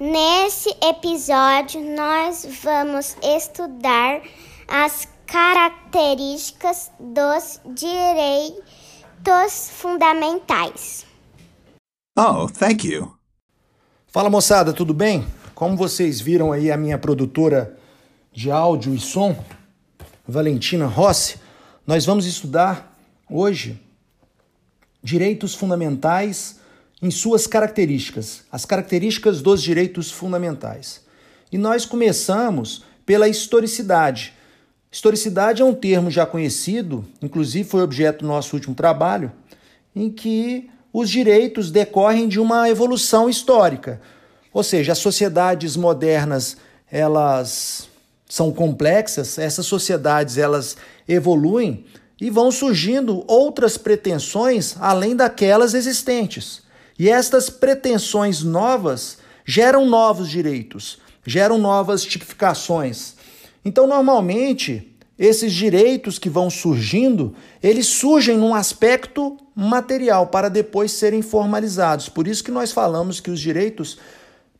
Nesse episódio, nós vamos estudar as características dos direitos fundamentais. Oh, thank you. Fala moçada, tudo bem? Como vocês viram aí a minha produtora de áudio e som, Valentina Rossi, nós vamos estudar hoje direitos fundamentais em suas características, as características dos direitos fundamentais. E nós começamos pela historicidade. Historicidade é um termo já conhecido, inclusive foi objeto do nosso último trabalho, em que os direitos decorrem de uma evolução histórica. Ou seja, as sociedades modernas, elas são complexas, essas sociedades elas evoluem e vão surgindo outras pretensões além daquelas existentes. E estas pretensões novas geram novos direitos, geram novas tipificações. Então, normalmente, esses direitos que vão surgindo, eles surgem num aspecto material para depois serem formalizados. Por isso que nós falamos que os direitos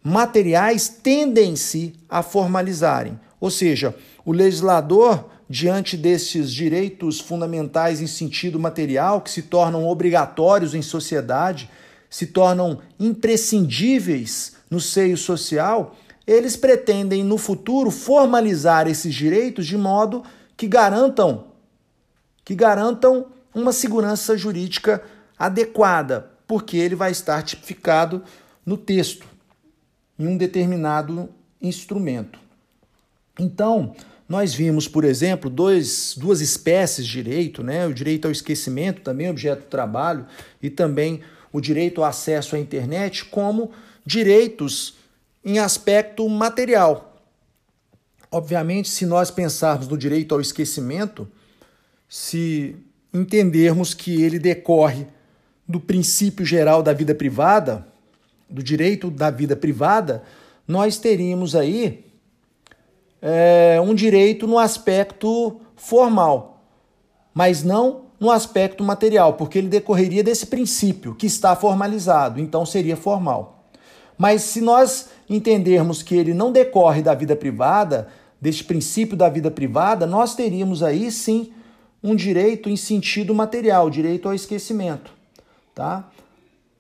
materiais tendem-se a formalizarem. Ou seja, o legislador, diante desses direitos fundamentais em sentido material, que se tornam obrigatórios em sociedade, se tornam imprescindíveis no seio social, eles pretendem no futuro formalizar esses direitos de modo que garantam que garantam uma segurança jurídica adequada, porque ele vai estar tipificado no texto em um determinado instrumento. Então, nós vimos, por exemplo, dois, duas espécies de direito, né? o direito ao esquecimento, também objeto do trabalho, e também o direito ao acesso à internet, como direitos em aspecto material. Obviamente, se nós pensarmos no direito ao esquecimento, se entendermos que ele decorre do princípio geral da vida privada, do direito da vida privada, nós teríamos aí é, um direito no aspecto formal, mas não no aspecto material, porque ele decorreria desse princípio que está formalizado, então seria formal. Mas se nós entendermos que ele não decorre da vida privada, deste princípio da vida privada, nós teríamos aí sim um direito em sentido material, direito ao esquecimento, tá?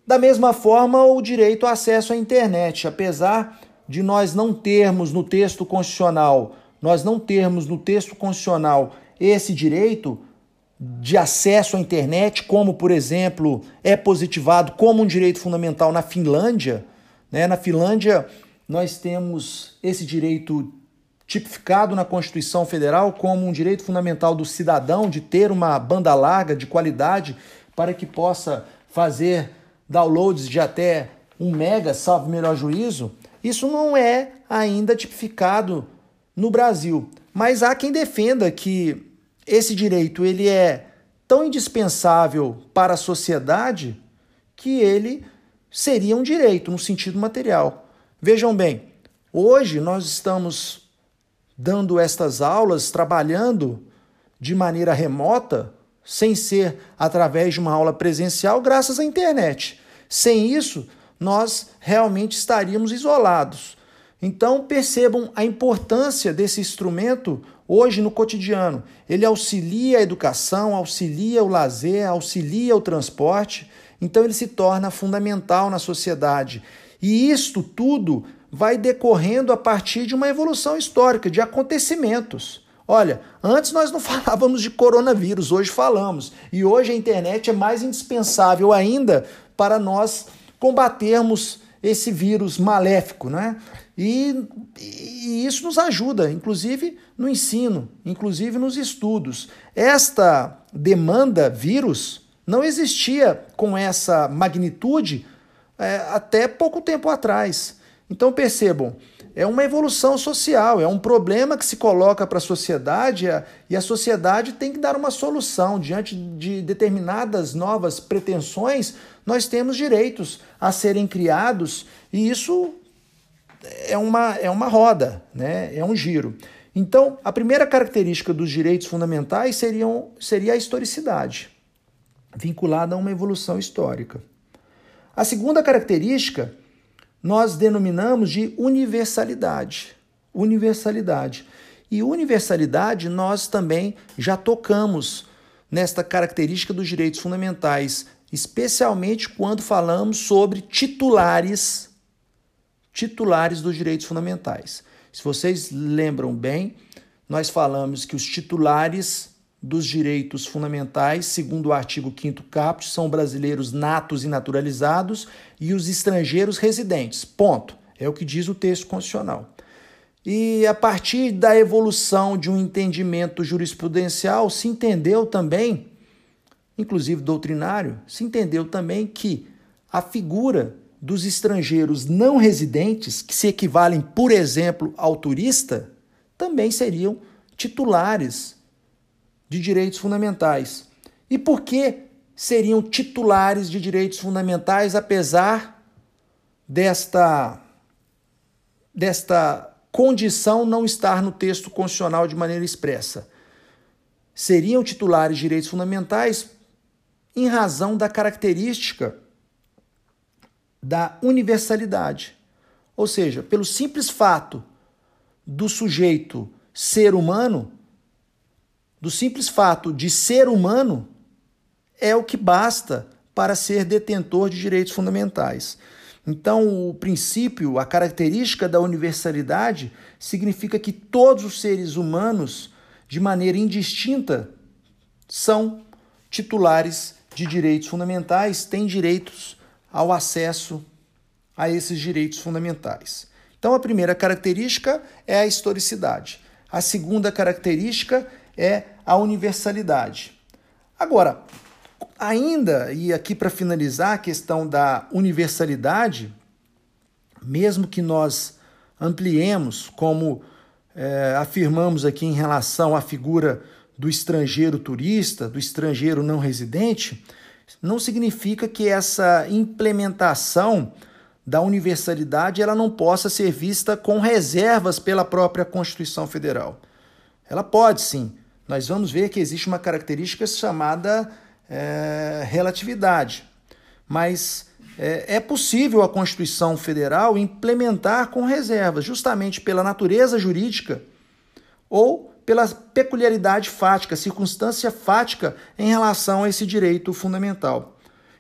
Da mesma forma, o direito ao acesso à internet, apesar de nós não termos no texto constitucional, nós não termos no texto constitucional esse direito de acesso à internet, como por exemplo é positivado como um direito fundamental na Finlândia, né? Na Finlândia nós temos esse direito tipificado na Constituição Federal como um direito fundamental do cidadão de ter uma banda larga de qualidade para que possa fazer downloads de até um mega, salvo melhor juízo. Isso não é ainda tipificado no Brasil, mas há quem defenda que esse direito ele é tão indispensável para a sociedade que ele seria um direito no sentido material. Vejam bem, hoje nós estamos dando estas aulas, trabalhando de maneira remota, sem ser através de uma aula presencial, graças à internet. Sem isso, nós realmente estaríamos isolados. Então percebam a importância desse instrumento hoje no cotidiano. Ele auxilia a educação, auxilia o lazer, auxilia o transporte, então ele se torna fundamental na sociedade. E isto tudo vai decorrendo a partir de uma evolução histórica, de acontecimentos. Olha, antes nós não falávamos de coronavírus, hoje falamos. E hoje a internet é mais indispensável ainda para nós combatermos esse vírus maléfico, né? E, e, isso nos ajuda, inclusive no ensino, inclusive nos estudos. Esta demanda vírus não existia com essa magnitude é, até pouco tempo atrás. Então percebam, é uma evolução social, é um problema que se coloca para a sociedade e a sociedade tem que dar uma solução diante de determinadas novas pretensões nós temos direitos a serem criados e isso é uma, é uma roda, né? é um giro. Então, a primeira característica dos direitos fundamentais seriam, seria a historicidade, vinculada a uma evolução histórica. A segunda característica nós denominamos de universalidade. Universalidade. E universalidade nós também já tocamos nesta característica dos direitos fundamentais, especialmente quando falamos sobre titulares titulares dos direitos fundamentais. Se vocês lembram bem, nós falamos que os titulares dos direitos fundamentais, segundo o artigo 5 caput, são brasileiros natos e naturalizados e os estrangeiros residentes. Ponto. É o que diz o texto constitucional. E a partir da evolução de um entendimento jurisprudencial, se entendeu também, inclusive doutrinário, se entendeu também que a figura dos estrangeiros não residentes, que se equivalem, por exemplo, ao turista, também seriam titulares de direitos fundamentais. E por que seriam titulares de direitos fundamentais, apesar desta, desta condição não estar no texto constitucional de maneira expressa? Seriam titulares de direitos fundamentais em razão da característica da universalidade. Ou seja, pelo simples fato do sujeito ser humano, do simples fato de ser humano, é o que basta para ser detentor de direitos fundamentais. Então, o princípio, a característica da universalidade significa que todos os seres humanos, de maneira indistinta, são titulares de direitos fundamentais, têm direitos ao acesso a esses direitos fundamentais. Então, a primeira característica é a historicidade. A segunda característica é a universalidade. Agora, ainda, e aqui para finalizar a questão da universalidade, mesmo que nós ampliemos, como é, afirmamos aqui em relação à figura do estrangeiro turista, do estrangeiro não residente, não significa que essa implementação da universalidade ela não possa ser vista com reservas pela própria Constituição Federal. Ela pode sim. Nós vamos ver que existe uma característica chamada é, relatividade. Mas é, é possível a Constituição Federal implementar com reservas, justamente pela natureza jurídica ou pela peculiaridade fática, circunstância fática em relação a esse direito fundamental.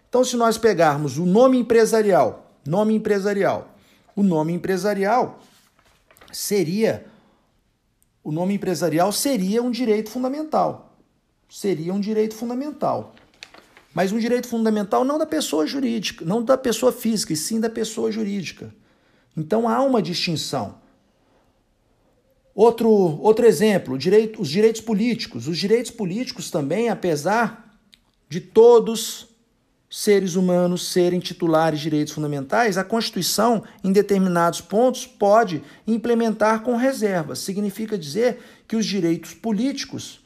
Então, se nós pegarmos o nome empresarial, nome empresarial, o nome empresarial seria o nome empresarial seria um direito fundamental. Seria um direito fundamental. Mas um direito fundamental não da pessoa jurídica, não da pessoa física, e sim da pessoa jurídica. Então há uma distinção. Outro, outro exemplo, direito, os direitos políticos. Os direitos políticos também, apesar de todos seres humanos serem titulares de direitos fundamentais, a Constituição, em determinados pontos, pode implementar com reservas. Significa dizer que os direitos políticos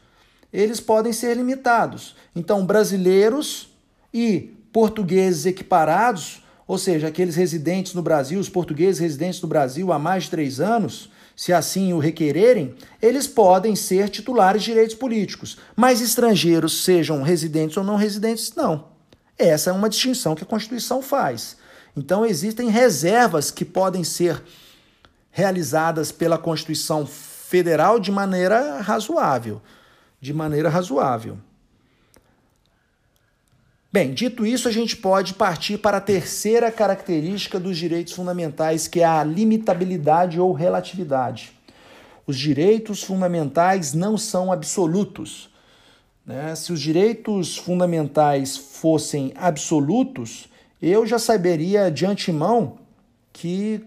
eles podem ser limitados. Então, brasileiros e portugueses equiparados, ou seja, aqueles residentes no Brasil, os portugueses residentes no Brasil há mais de três anos, se assim o requererem, eles podem ser titulares de direitos políticos, mas estrangeiros, sejam residentes ou não residentes, não. Essa é uma distinção que a Constituição faz. Então, existem reservas que podem ser realizadas pela Constituição Federal de maneira razoável. De maneira razoável. Bem, dito isso, a gente pode partir para a terceira característica dos direitos fundamentais, que é a limitabilidade ou relatividade. Os direitos fundamentais não são absolutos. Né? Se os direitos fundamentais fossem absolutos, eu já saberia de antemão que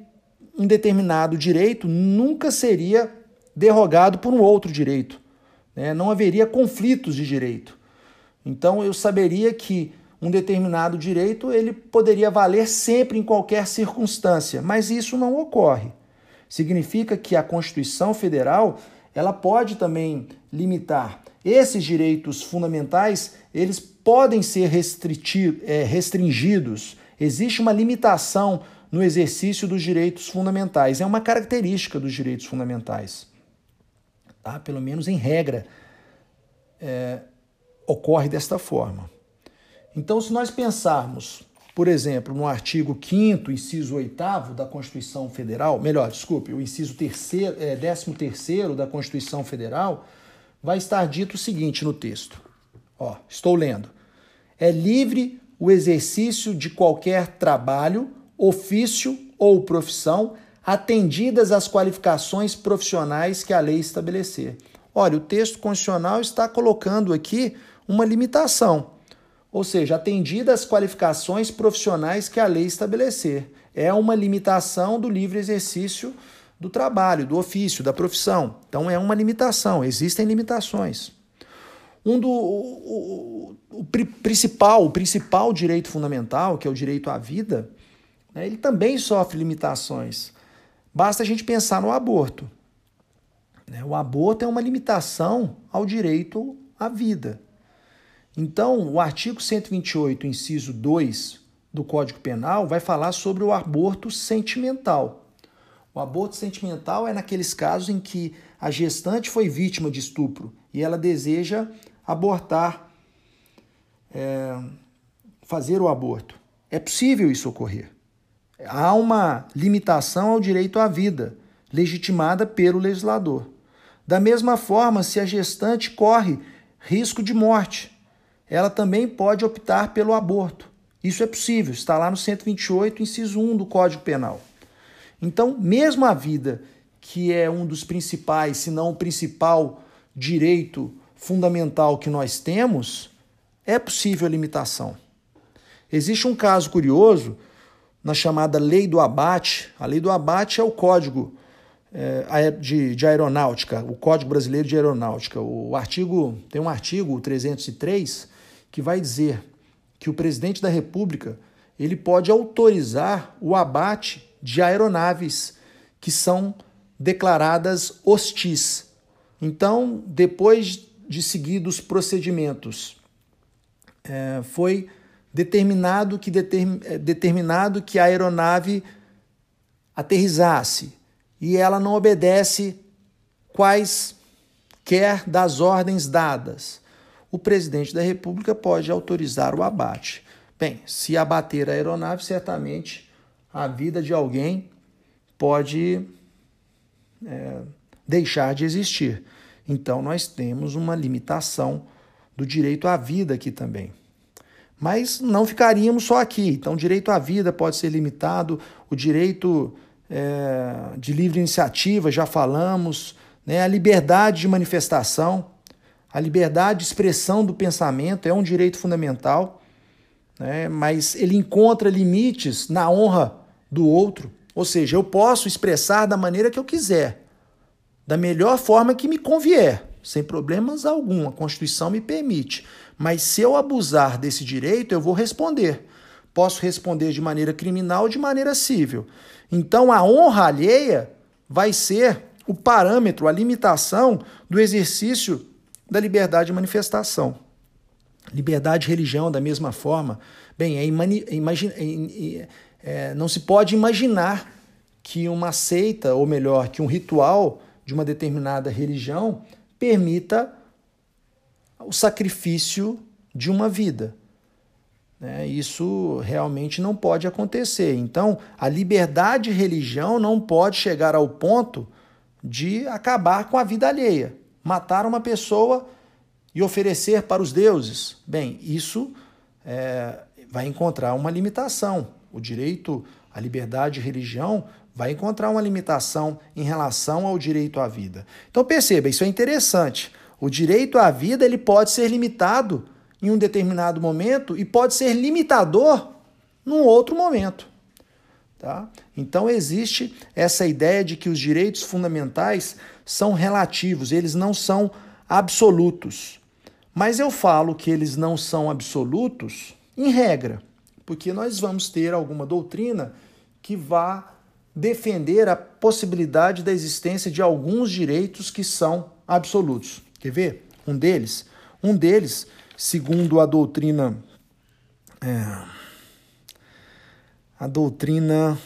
um determinado direito nunca seria derrogado por um outro direito. Né? Não haveria conflitos de direito. Então eu saberia que um determinado direito ele poderia valer sempre em qualquer circunstância, mas isso não ocorre. Significa que a Constituição Federal ela pode também limitar esses direitos fundamentais, eles podem ser é, restringidos. Existe uma limitação no exercício dos direitos fundamentais. É uma característica dos direitos fundamentais. Tá? Pelo menos em regra. É, ocorre desta forma. Então, se nós pensarmos por exemplo, no artigo 5 inciso 8 da Constituição Federal, melhor, desculpe, o inciso 13 é, 13 da Constituição Federal, vai estar dito o seguinte no texto. Ó, estou lendo. É livre o exercício de qualquer trabalho, ofício ou profissão, atendidas as qualificações profissionais que a lei estabelecer. Olha, o texto constitucional está colocando aqui uma limitação, ou seja, atendidas as qualificações profissionais que a lei estabelecer. É uma limitação do livre exercício do trabalho, do ofício, da profissão. Então é uma limitação, existem limitações. Um do o, o, o principal, o principal direito fundamental, que é o direito à vida, né, ele também sofre limitações. Basta a gente pensar no aborto. Né? O aborto é uma limitação ao direito à vida. Então, o artigo 128, inciso 2 do Código Penal, vai falar sobre o aborto sentimental. O aborto sentimental é naqueles casos em que a gestante foi vítima de estupro e ela deseja abortar, é, fazer o aborto. É possível isso ocorrer. Há uma limitação ao direito à vida, legitimada pelo legislador. Da mesma forma, se a gestante corre risco de morte, ela também pode optar pelo aborto. Isso é possível, está lá no 128, inciso 1 do Código Penal. Então, mesmo a vida, que é um dos principais, se não o principal direito fundamental que nós temos, é possível a limitação. Existe um caso curioso na chamada Lei do Abate. A Lei do Abate é o código é, de, de aeronáutica, o Código Brasileiro de Aeronáutica. O artigo tem um artigo 303 que vai dizer que o presidente da República ele pode autorizar o abate de aeronaves que são declaradas hostis. Então, depois de seguidos procedimentos, é, foi determinado que, é, determinado que a aeronave aterrizasse e ela não obedece quaisquer das ordens dadas. O presidente da República pode autorizar o abate. Bem, se abater a aeronave, certamente a vida de alguém pode é, deixar de existir. Então, nós temos uma limitação do direito à vida aqui também. Mas não ficaríamos só aqui. Então, o direito à vida pode ser limitado, o direito é, de livre iniciativa, já falamos, né, a liberdade de manifestação, a liberdade de expressão do pensamento é um direito fundamental, né, mas ele encontra limites na honra do outro. Ou seja, eu posso expressar da maneira que eu quiser, da melhor forma que me convier, sem problemas algum, a Constituição me permite. Mas se eu abusar desse direito, eu vou responder. Posso responder de maneira criminal ou de maneira civil. Então a honra alheia vai ser o parâmetro, a limitação do exercício da liberdade de manifestação. Liberdade de religião, da mesma forma. Bem, é imagina, é, é, não se pode imaginar que uma seita, ou melhor, que um ritual de uma determinada religião permita o sacrifício de uma vida. Né? Isso realmente não pode acontecer. Então, a liberdade de religião não pode chegar ao ponto de acabar com a vida alheia. Matar uma pessoa e oferecer para os deuses. Bem, isso é, vai encontrar uma limitação. O direito à liberdade de religião vai encontrar uma limitação em relação ao direito à vida. Então perceba, isso é interessante. O direito à vida ele pode ser limitado em um determinado momento e pode ser limitador num outro momento. Tá? Então existe essa ideia de que os direitos fundamentais são relativos, eles não são absolutos. Mas eu falo que eles não são absolutos em regra, porque nós vamos ter alguma doutrina que vá defender a possibilidade da existência de alguns direitos que são absolutos. Quer ver? Um deles, um deles, segundo a doutrina, é, a doutrina,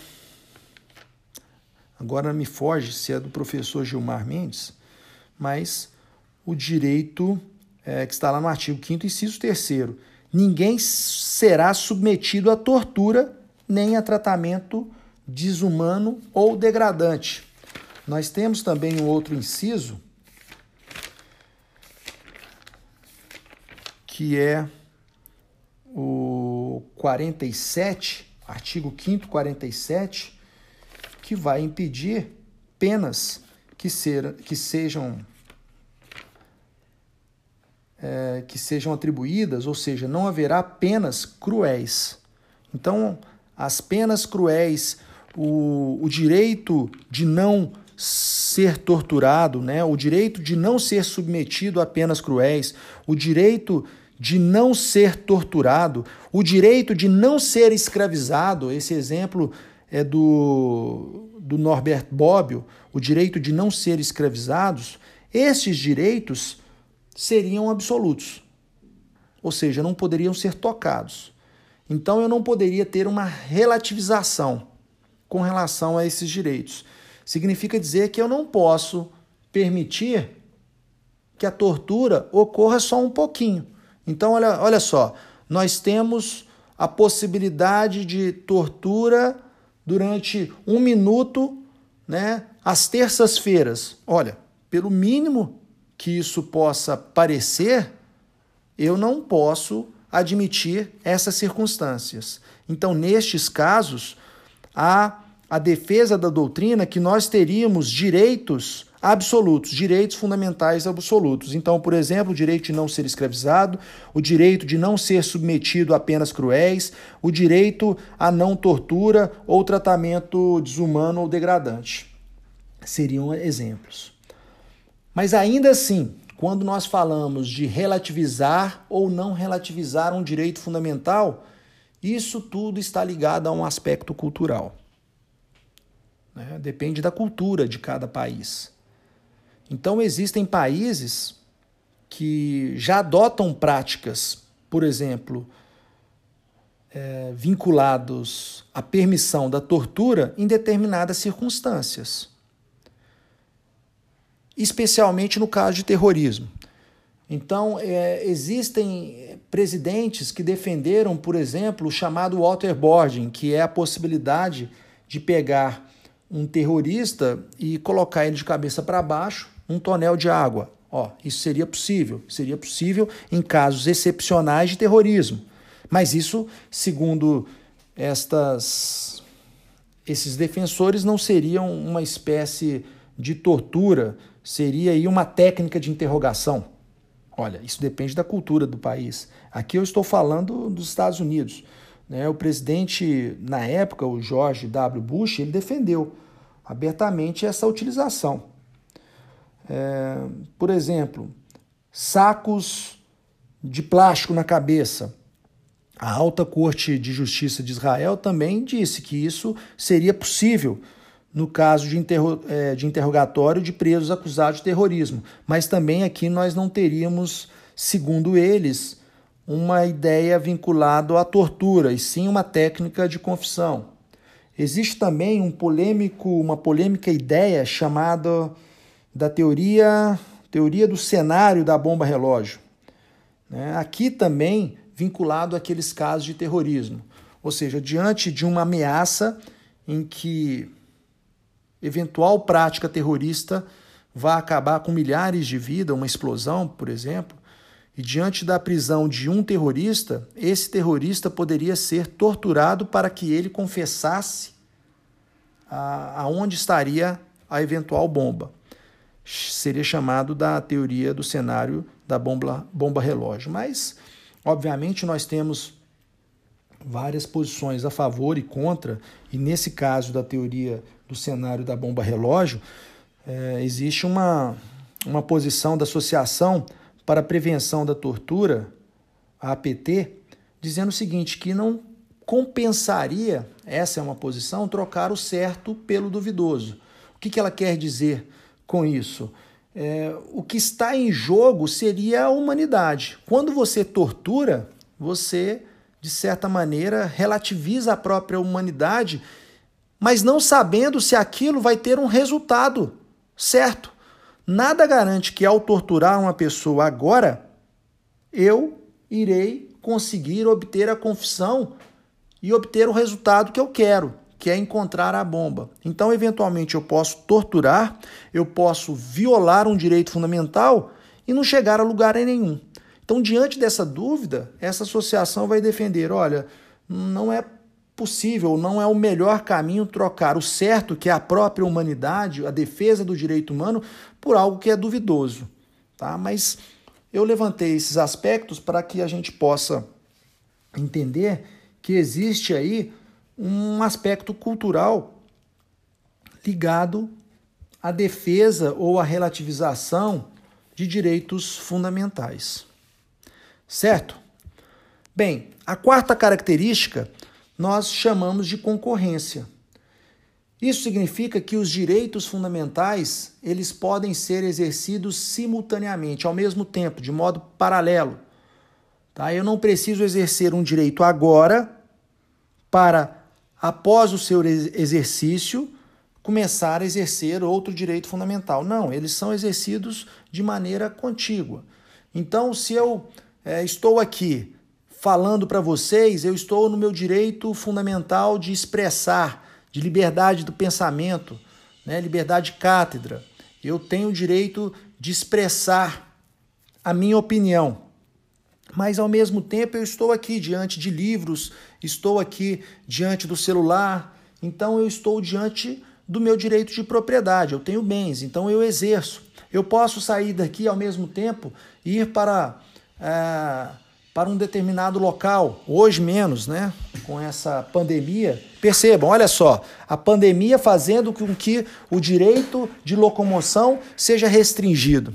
agora me foge se é do professor Gilmar Mendes, mas o direito é, que está lá no artigo 5 inciso 3 ninguém será submetido a tortura nem a tratamento desumano ou degradante. Nós temos também um outro inciso que é o 47, artigo 5 47, que vai impedir penas que, ser, que sejam é, que sejam atribuídas, ou seja, não haverá penas cruéis. Então, as penas cruéis, o, o direito de não ser torturado, né? o direito de não ser submetido a penas cruéis, o direito de não ser torturado, o direito de não ser escravizado, esse exemplo é do, do Norbert Bobbio, o direito de não ser escravizados, esses direitos seriam absolutos, ou seja, não poderiam ser tocados. Então eu não poderia ter uma relativização com relação a esses direitos. Significa dizer que eu não posso permitir que a tortura ocorra só um pouquinho então, olha, olha só, nós temos a possibilidade de tortura durante um minuto, né, às terças-feiras. Olha, pelo mínimo que isso possa parecer, eu não posso admitir essas circunstâncias. Então, nestes casos, há a defesa da doutrina que nós teríamos direitos absolutos, direitos fundamentais absolutos. Então, por exemplo, o direito de não ser escravizado, o direito de não ser submetido a penas cruéis, o direito a não tortura ou tratamento desumano ou degradante. Seriam exemplos. Mas ainda assim, quando nós falamos de relativizar ou não relativizar um direito fundamental, isso tudo está ligado a um aspecto cultural. Né? Depende da cultura de cada país. Então, existem países que já adotam práticas, por exemplo, é, vinculados à permissão da tortura em determinadas circunstâncias, especialmente no caso de terrorismo. Então, é, existem presidentes que defenderam, por exemplo, o chamado waterboarding, que é a possibilidade de pegar um terrorista e colocar ele de cabeça para baixo um tonel de água. Ó, isso seria possível. Seria possível em casos excepcionais de terrorismo. Mas isso, segundo estas, esses defensores, não seriam uma espécie de tortura, seria aí uma técnica de interrogação. Olha, isso depende da cultura do país. Aqui eu estou falando dos Estados Unidos. Né? O presidente, na época, o George W. Bush, ele defendeu abertamente essa utilização. É, por exemplo, sacos de plástico na cabeça. A Alta Corte de Justiça de Israel também disse que isso seria possível no caso de, interro é, de interrogatório de presos acusados de terrorismo. Mas também aqui nós não teríamos, segundo eles, uma ideia vinculada à tortura, e sim uma técnica de confissão. Existe também um polêmico, uma polêmica ideia chamada da teoria, teoria do cenário da bomba relógio. Né? Aqui também vinculado àqueles casos de terrorismo. Ou seja, diante de uma ameaça em que eventual prática terrorista vai acabar com milhares de vidas, uma explosão, por exemplo, e diante da prisão de um terrorista, esse terrorista poderia ser torturado para que ele confessasse aonde estaria a eventual bomba seria chamado da teoria do cenário da bomba, bomba relógio. Mas, obviamente, nós temos várias posições a favor e contra, e nesse caso da teoria do cenário da bomba relógio, é, existe uma, uma posição da Associação para a Prevenção da Tortura, a APT, dizendo o seguinte, que não compensaria, essa é uma posição, trocar o certo pelo duvidoso. O que, que ela quer dizer com isso. É, o que está em jogo seria a humanidade. Quando você tortura, você, de certa maneira, relativiza a própria humanidade, mas não sabendo se aquilo vai ter um resultado certo. Nada garante que ao torturar uma pessoa agora, eu irei conseguir obter a confissão e obter o resultado que eu quero, que é encontrar a bomba. Então, eventualmente, eu posso torturar, eu posso violar um direito fundamental e não chegar a lugar nenhum. Então, diante dessa dúvida, essa associação vai defender: olha, não é possível, não é o melhor caminho trocar o certo, que é a própria humanidade, a defesa do direito humano, por algo que é duvidoso. Tá? Mas eu levantei esses aspectos para que a gente possa entender que existe aí um aspecto cultural ligado à defesa ou à relativização de direitos fundamentais. Certo? Bem, a quarta característica nós chamamos de concorrência. Isso significa que os direitos fundamentais, eles podem ser exercidos simultaneamente, ao mesmo tempo, de modo paralelo. Tá? Eu não preciso exercer um direito agora para após o seu exercício começar a exercer outro direito fundamental. Não, eles são exercidos de maneira contígua. Então, se eu é, estou aqui falando para vocês, eu estou no meu direito fundamental de expressar, de liberdade do pensamento, né? liberdade de cátedra. Eu tenho o direito de expressar a minha opinião. Mas ao mesmo tempo eu estou aqui diante de livros, estou aqui diante do celular, então eu estou diante do meu direito de propriedade. Eu tenho bens, então eu exerço. Eu posso sair daqui ao mesmo tempo ir para. É, para um determinado local, hoje menos, né? Com essa pandemia. Percebam, olha só, a pandemia fazendo com que o direito de locomoção seja restringido.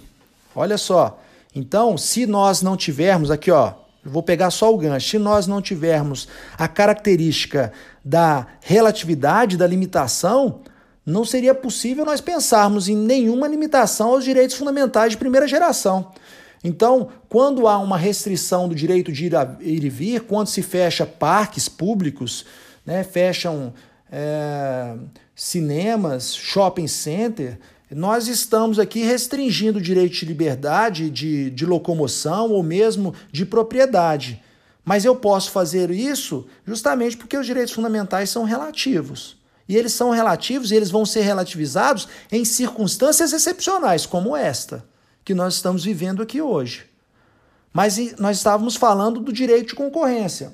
Olha só. Então, se nós não tivermos aqui, ó, vou pegar só o gancho. Se nós não tivermos a característica da relatividade, da limitação, não seria possível nós pensarmos em nenhuma limitação aos direitos fundamentais de primeira geração. Então, quando há uma restrição do direito de ir, a, ir e vir, quando se fecha parques públicos, né, fecham é, cinemas, shopping center, nós estamos aqui restringindo o direito de liberdade, de, de locomoção ou mesmo de propriedade. Mas eu posso fazer isso justamente porque os direitos fundamentais são relativos. E eles são relativos e eles vão ser relativizados em circunstâncias excepcionais, como esta que nós estamos vivendo aqui hoje. Mas nós estávamos falando do direito de concorrência,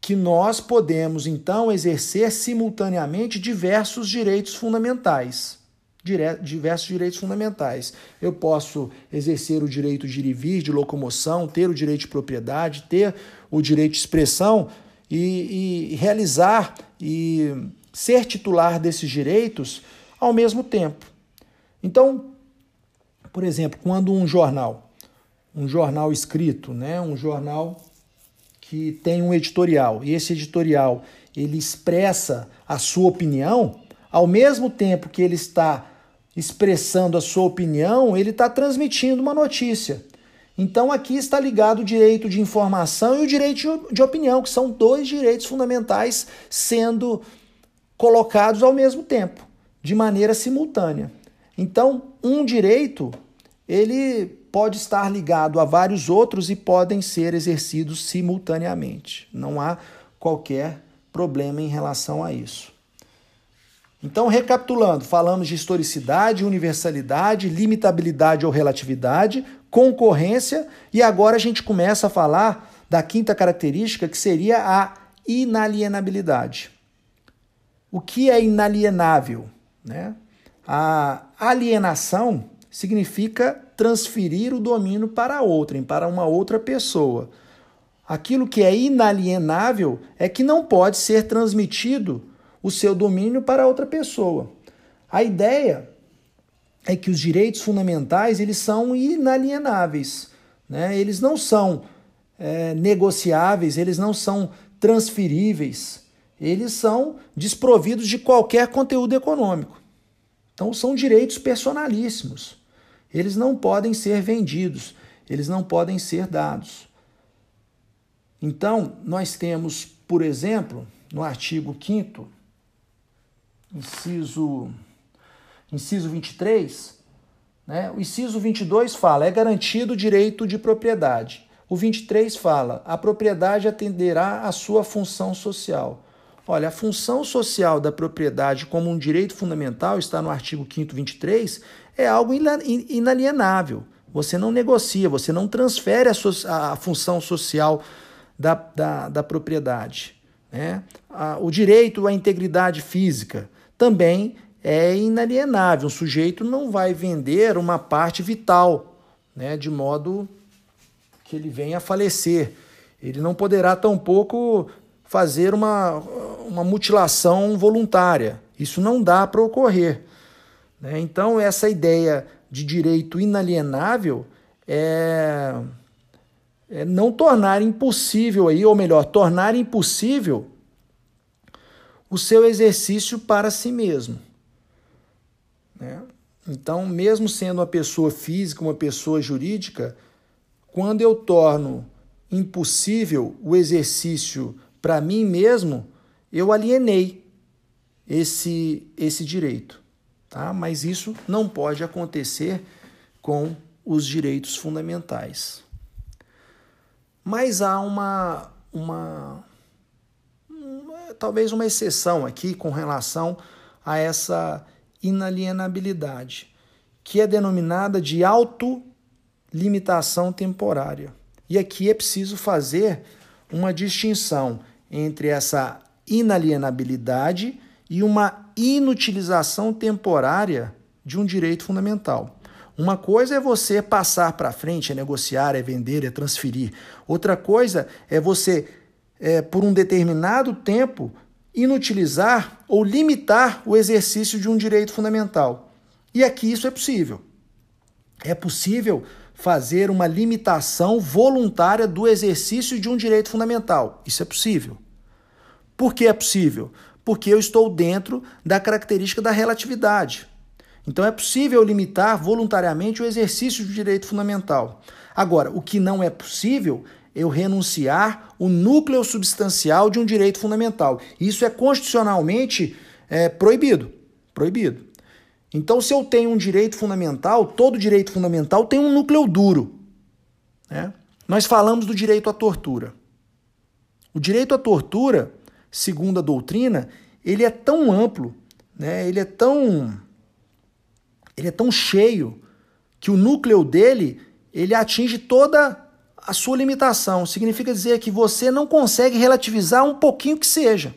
que nós podemos então exercer simultaneamente diversos direitos fundamentais. Diversos direitos fundamentais. Eu posso exercer o direito de ir e vir, de locomoção, ter o direito de propriedade, ter o direito de expressão e, e realizar e ser titular desses direitos ao mesmo tempo. Então, por exemplo, quando um jornal, um jornal escrito, né, um jornal que tem um editorial, e esse editorial ele expressa a sua opinião, ao mesmo tempo que ele está expressando a sua opinião, ele está transmitindo uma notícia. Então aqui está ligado o direito de informação e o direito de opinião, que são dois direitos fundamentais sendo colocados ao mesmo tempo, de maneira simultânea. Então, um direito, ele pode estar ligado a vários outros e podem ser exercidos simultaneamente. Não há qualquer problema em relação a isso. Então, recapitulando, falamos de historicidade, universalidade, limitabilidade ou relatividade, concorrência e agora a gente começa a falar da quinta característica que seria a inalienabilidade. O que é inalienável? Né? A alienação significa transferir o domínio para outrem, para uma outra pessoa. Aquilo que é inalienável é que não pode ser transmitido o seu domínio para outra pessoa. A ideia é que os direitos fundamentais eles são inalienáveis, né? eles não são é, negociáveis, eles não são transferíveis, eles são desprovidos de qualquer conteúdo econômico. Então são direitos personalíssimos. Eles não podem ser vendidos, eles não podem ser dados. Então, nós temos, por exemplo, no artigo 5 inciso inciso 23, né? O inciso 22 fala: é garantido o direito de propriedade. O 23 fala: a propriedade atenderá à sua função social. Olha, a função social da propriedade como um direito fundamental, está no artigo 5 23, é algo inalienável. Você não negocia, você não transfere a, sua, a função social da, da, da propriedade. Né? O direito à integridade física também é inalienável. Um sujeito não vai vender uma parte vital, né? de modo que ele venha a falecer. Ele não poderá tampouco fazer uma, uma mutilação voluntária. Isso não dá para ocorrer. Né? Então, essa ideia de direito inalienável é, é não tornar impossível aí, ou melhor, tornar impossível o seu exercício para si mesmo. Né? Então, mesmo sendo uma pessoa física, uma pessoa jurídica, quando eu torno impossível o exercício para mim mesmo, eu alienei esse, esse direito. Tá? Mas isso não pode acontecer com os direitos fundamentais. Mas há uma, uma, uma talvez uma exceção aqui com relação a essa inalienabilidade, que é denominada de autolimitação temporária. E aqui é preciso fazer uma distinção entre essa inalienabilidade e uma inutilização temporária de um direito fundamental. Uma coisa é você passar para frente, é negociar, é vender, é transferir. Outra coisa é você, é, por um determinado tempo, inutilizar ou limitar o exercício de um direito fundamental. E aqui isso é possível. É possível fazer uma limitação voluntária do exercício de um direito fundamental. Isso é possível. Por que é possível? Porque eu estou dentro da característica da relatividade. Então é possível limitar voluntariamente o exercício do direito fundamental. Agora, o que não é possível é eu renunciar o núcleo substancial de um direito fundamental. Isso é constitucionalmente é, proibido. Proibido. Então, se eu tenho um direito fundamental, todo direito fundamental tem um núcleo duro. Né? Nós falamos do direito à tortura. O direito à tortura, segundo a doutrina, ele é tão amplo, né? ele é tão ele é tão cheio que o núcleo dele ele atinge toda a sua limitação. Significa dizer que você não consegue relativizar um pouquinho que seja.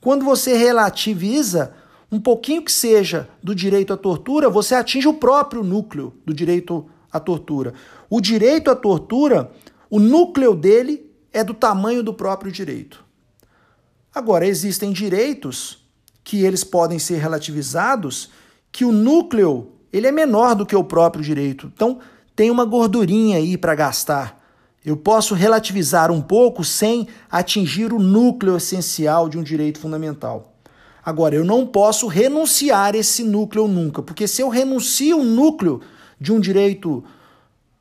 Quando você relativiza um pouquinho que seja do direito à tortura, você atinge o próprio núcleo do direito à tortura. O direito à tortura, o núcleo dele é do tamanho do próprio direito. Agora, existem direitos que eles podem ser relativizados, que o núcleo ele é menor do que o próprio direito. Então, tem uma gordurinha aí para gastar. Eu posso relativizar um pouco sem atingir o núcleo essencial de um direito fundamental. Agora, eu não posso renunciar esse núcleo nunca, porque se eu renuncio o núcleo de um direito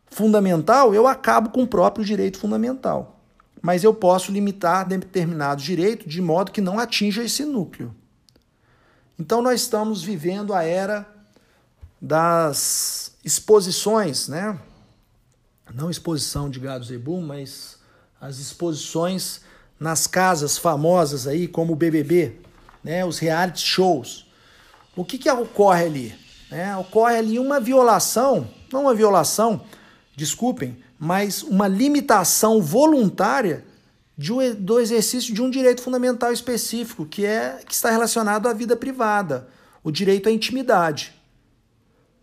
fundamental, eu acabo com o próprio direito fundamental. Mas eu posso limitar determinado direito de modo que não atinja esse núcleo. Então, nós estamos vivendo a era das exposições, né? Não exposição de gado zebu, mas as exposições nas casas famosas aí, como o BBB, né, os reality shows. O que, que ocorre ali? É, ocorre ali uma violação, não uma violação, desculpem, mas uma limitação voluntária de, do exercício de um direito fundamental específico, que é que está relacionado à vida privada, o direito à intimidade.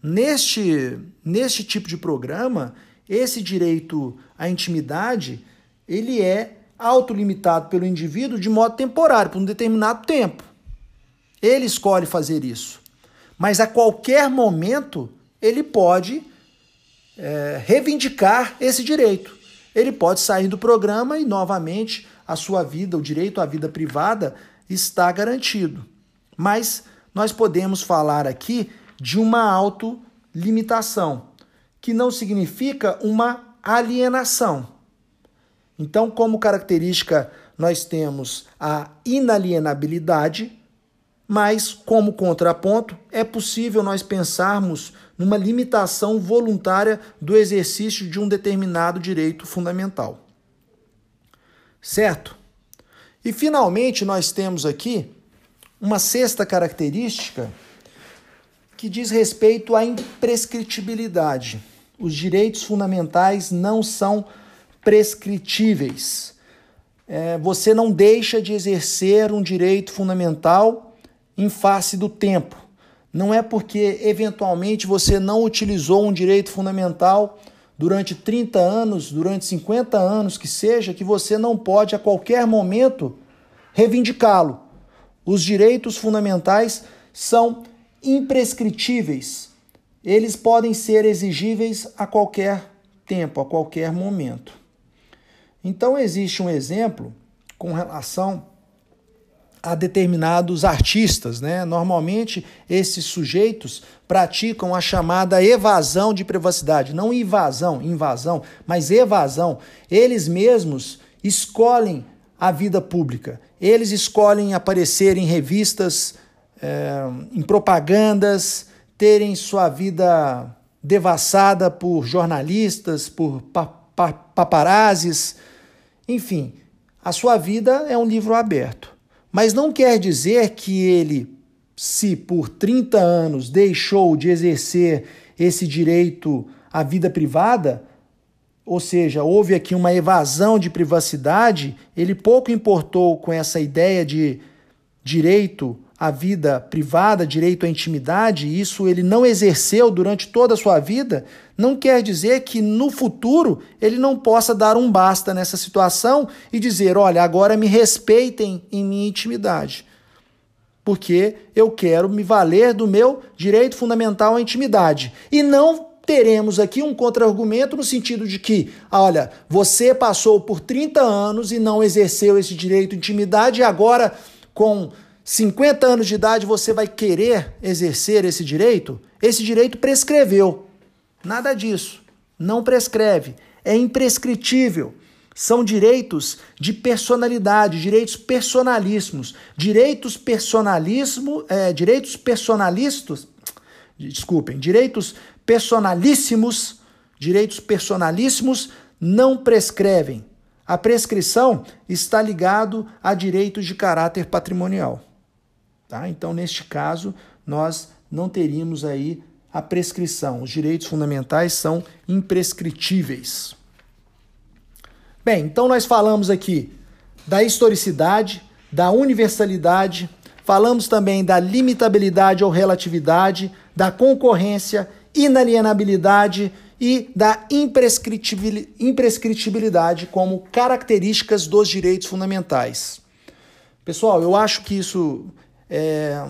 Neste, neste tipo de programa, esse direito à intimidade, ele é autolimitado pelo indivíduo de modo temporário, por um determinado tempo. Ele escolhe fazer isso. Mas a qualquer momento ele pode é, reivindicar esse direito. Ele pode sair do programa e novamente a sua vida, o direito à vida privada está garantido. Mas nós podemos falar aqui de uma autolimitação, que não significa uma alienação. Então, como característica, nós temos a inalienabilidade, mas, como contraponto, é possível nós pensarmos numa limitação voluntária do exercício de um determinado direito fundamental. Certo? E finalmente nós temos aqui uma sexta característica que diz respeito à imprescritibilidade. Os direitos fundamentais não são prescritíveis. É, você não deixa de exercer um direito fundamental em face do tempo. Não é porque eventualmente você não utilizou um direito fundamental durante 30 anos, durante 50 anos que seja, que você não pode a qualquer momento reivindicá-lo. Os direitos fundamentais são imprescritíveis. Eles podem ser exigíveis a qualquer tempo, a qualquer momento. Então existe um exemplo com relação a determinados artistas, né? Normalmente esses sujeitos praticam a chamada evasão de privacidade, não invasão, invasão, mas evasão. Eles mesmos escolhem a vida pública. Eles escolhem aparecer em revistas, é, em propagandas, terem sua vida devassada por jornalistas, por pa pa paparazes, enfim, a sua vida é um livro aberto. Mas não quer dizer que ele, se por 30 anos deixou de exercer esse direito à vida privada, ou seja, houve aqui uma evasão de privacidade, ele pouco importou com essa ideia de direito à vida privada, direito à intimidade, isso ele não exerceu durante toda a sua vida, não quer dizer que no futuro ele não possa dar um basta nessa situação e dizer: olha, agora me respeitem em minha intimidade. Porque eu quero me valer do meu direito fundamental à intimidade. E não teremos aqui um contra-argumento no sentido de que, olha, você passou por 30 anos e não exerceu esse direito de intimidade e agora com 50 anos de idade você vai querer exercer esse direito? Esse direito prescreveu. Nada disso. Não prescreve. É imprescritível. São direitos de personalidade, direitos personalíssimos. Direitos personalismo, é, direitos personalistas, desculpem, direitos personalíssimos, direitos personalíssimos não prescrevem. A prescrição está ligado a direitos de caráter patrimonial. Tá? Então, neste caso, nós não teríamos aí a prescrição. Os direitos fundamentais são imprescritíveis. Bem, então nós falamos aqui da historicidade, da universalidade, falamos também da limitabilidade ou relatividade, da concorrência, inalienabilidade e da imprescritibilidade como características dos direitos fundamentais. Pessoal, eu acho que isso é,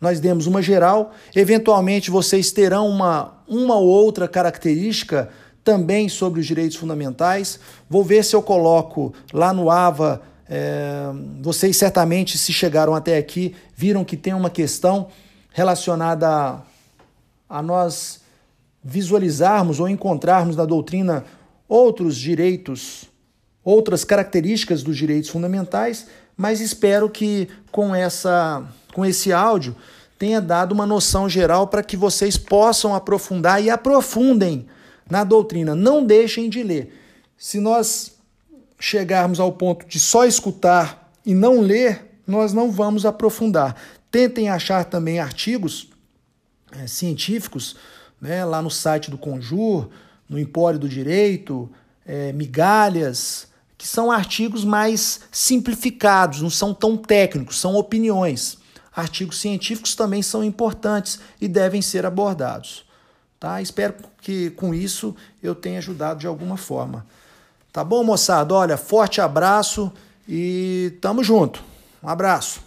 nós demos uma geral. Eventualmente vocês terão uma, uma ou outra característica também sobre os direitos fundamentais. Vou ver se eu coloco lá no AVA. É, vocês certamente, se chegaram até aqui, viram que tem uma questão relacionada a, a nós visualizarmos ou encontrarmos na doutrina outros direitos, outras características dos direitos fundamentais mas espero que com essa com esse áudio tenha dado uma noção geral para que vocês possam aprofundar e aprofundem na doutrina. Não deixem de ler. Se nós chegarmos ao ponto de só escutar e não ler, nós não vamos aprofundar. Tentem achar também artigos é, científicos né, lá no site do Conjur, no Empório do Direito, é, migalhas, que são artigos mais simplificados, não são tão técnicos, são opiniões. Artigos científicos também são importantes e devem ser abordados. Tá? Espero que com isso eu tenha ajudado de alguma forma. Tá bom, moçada? Olha, forte abraço e tamo junto. Um abraço.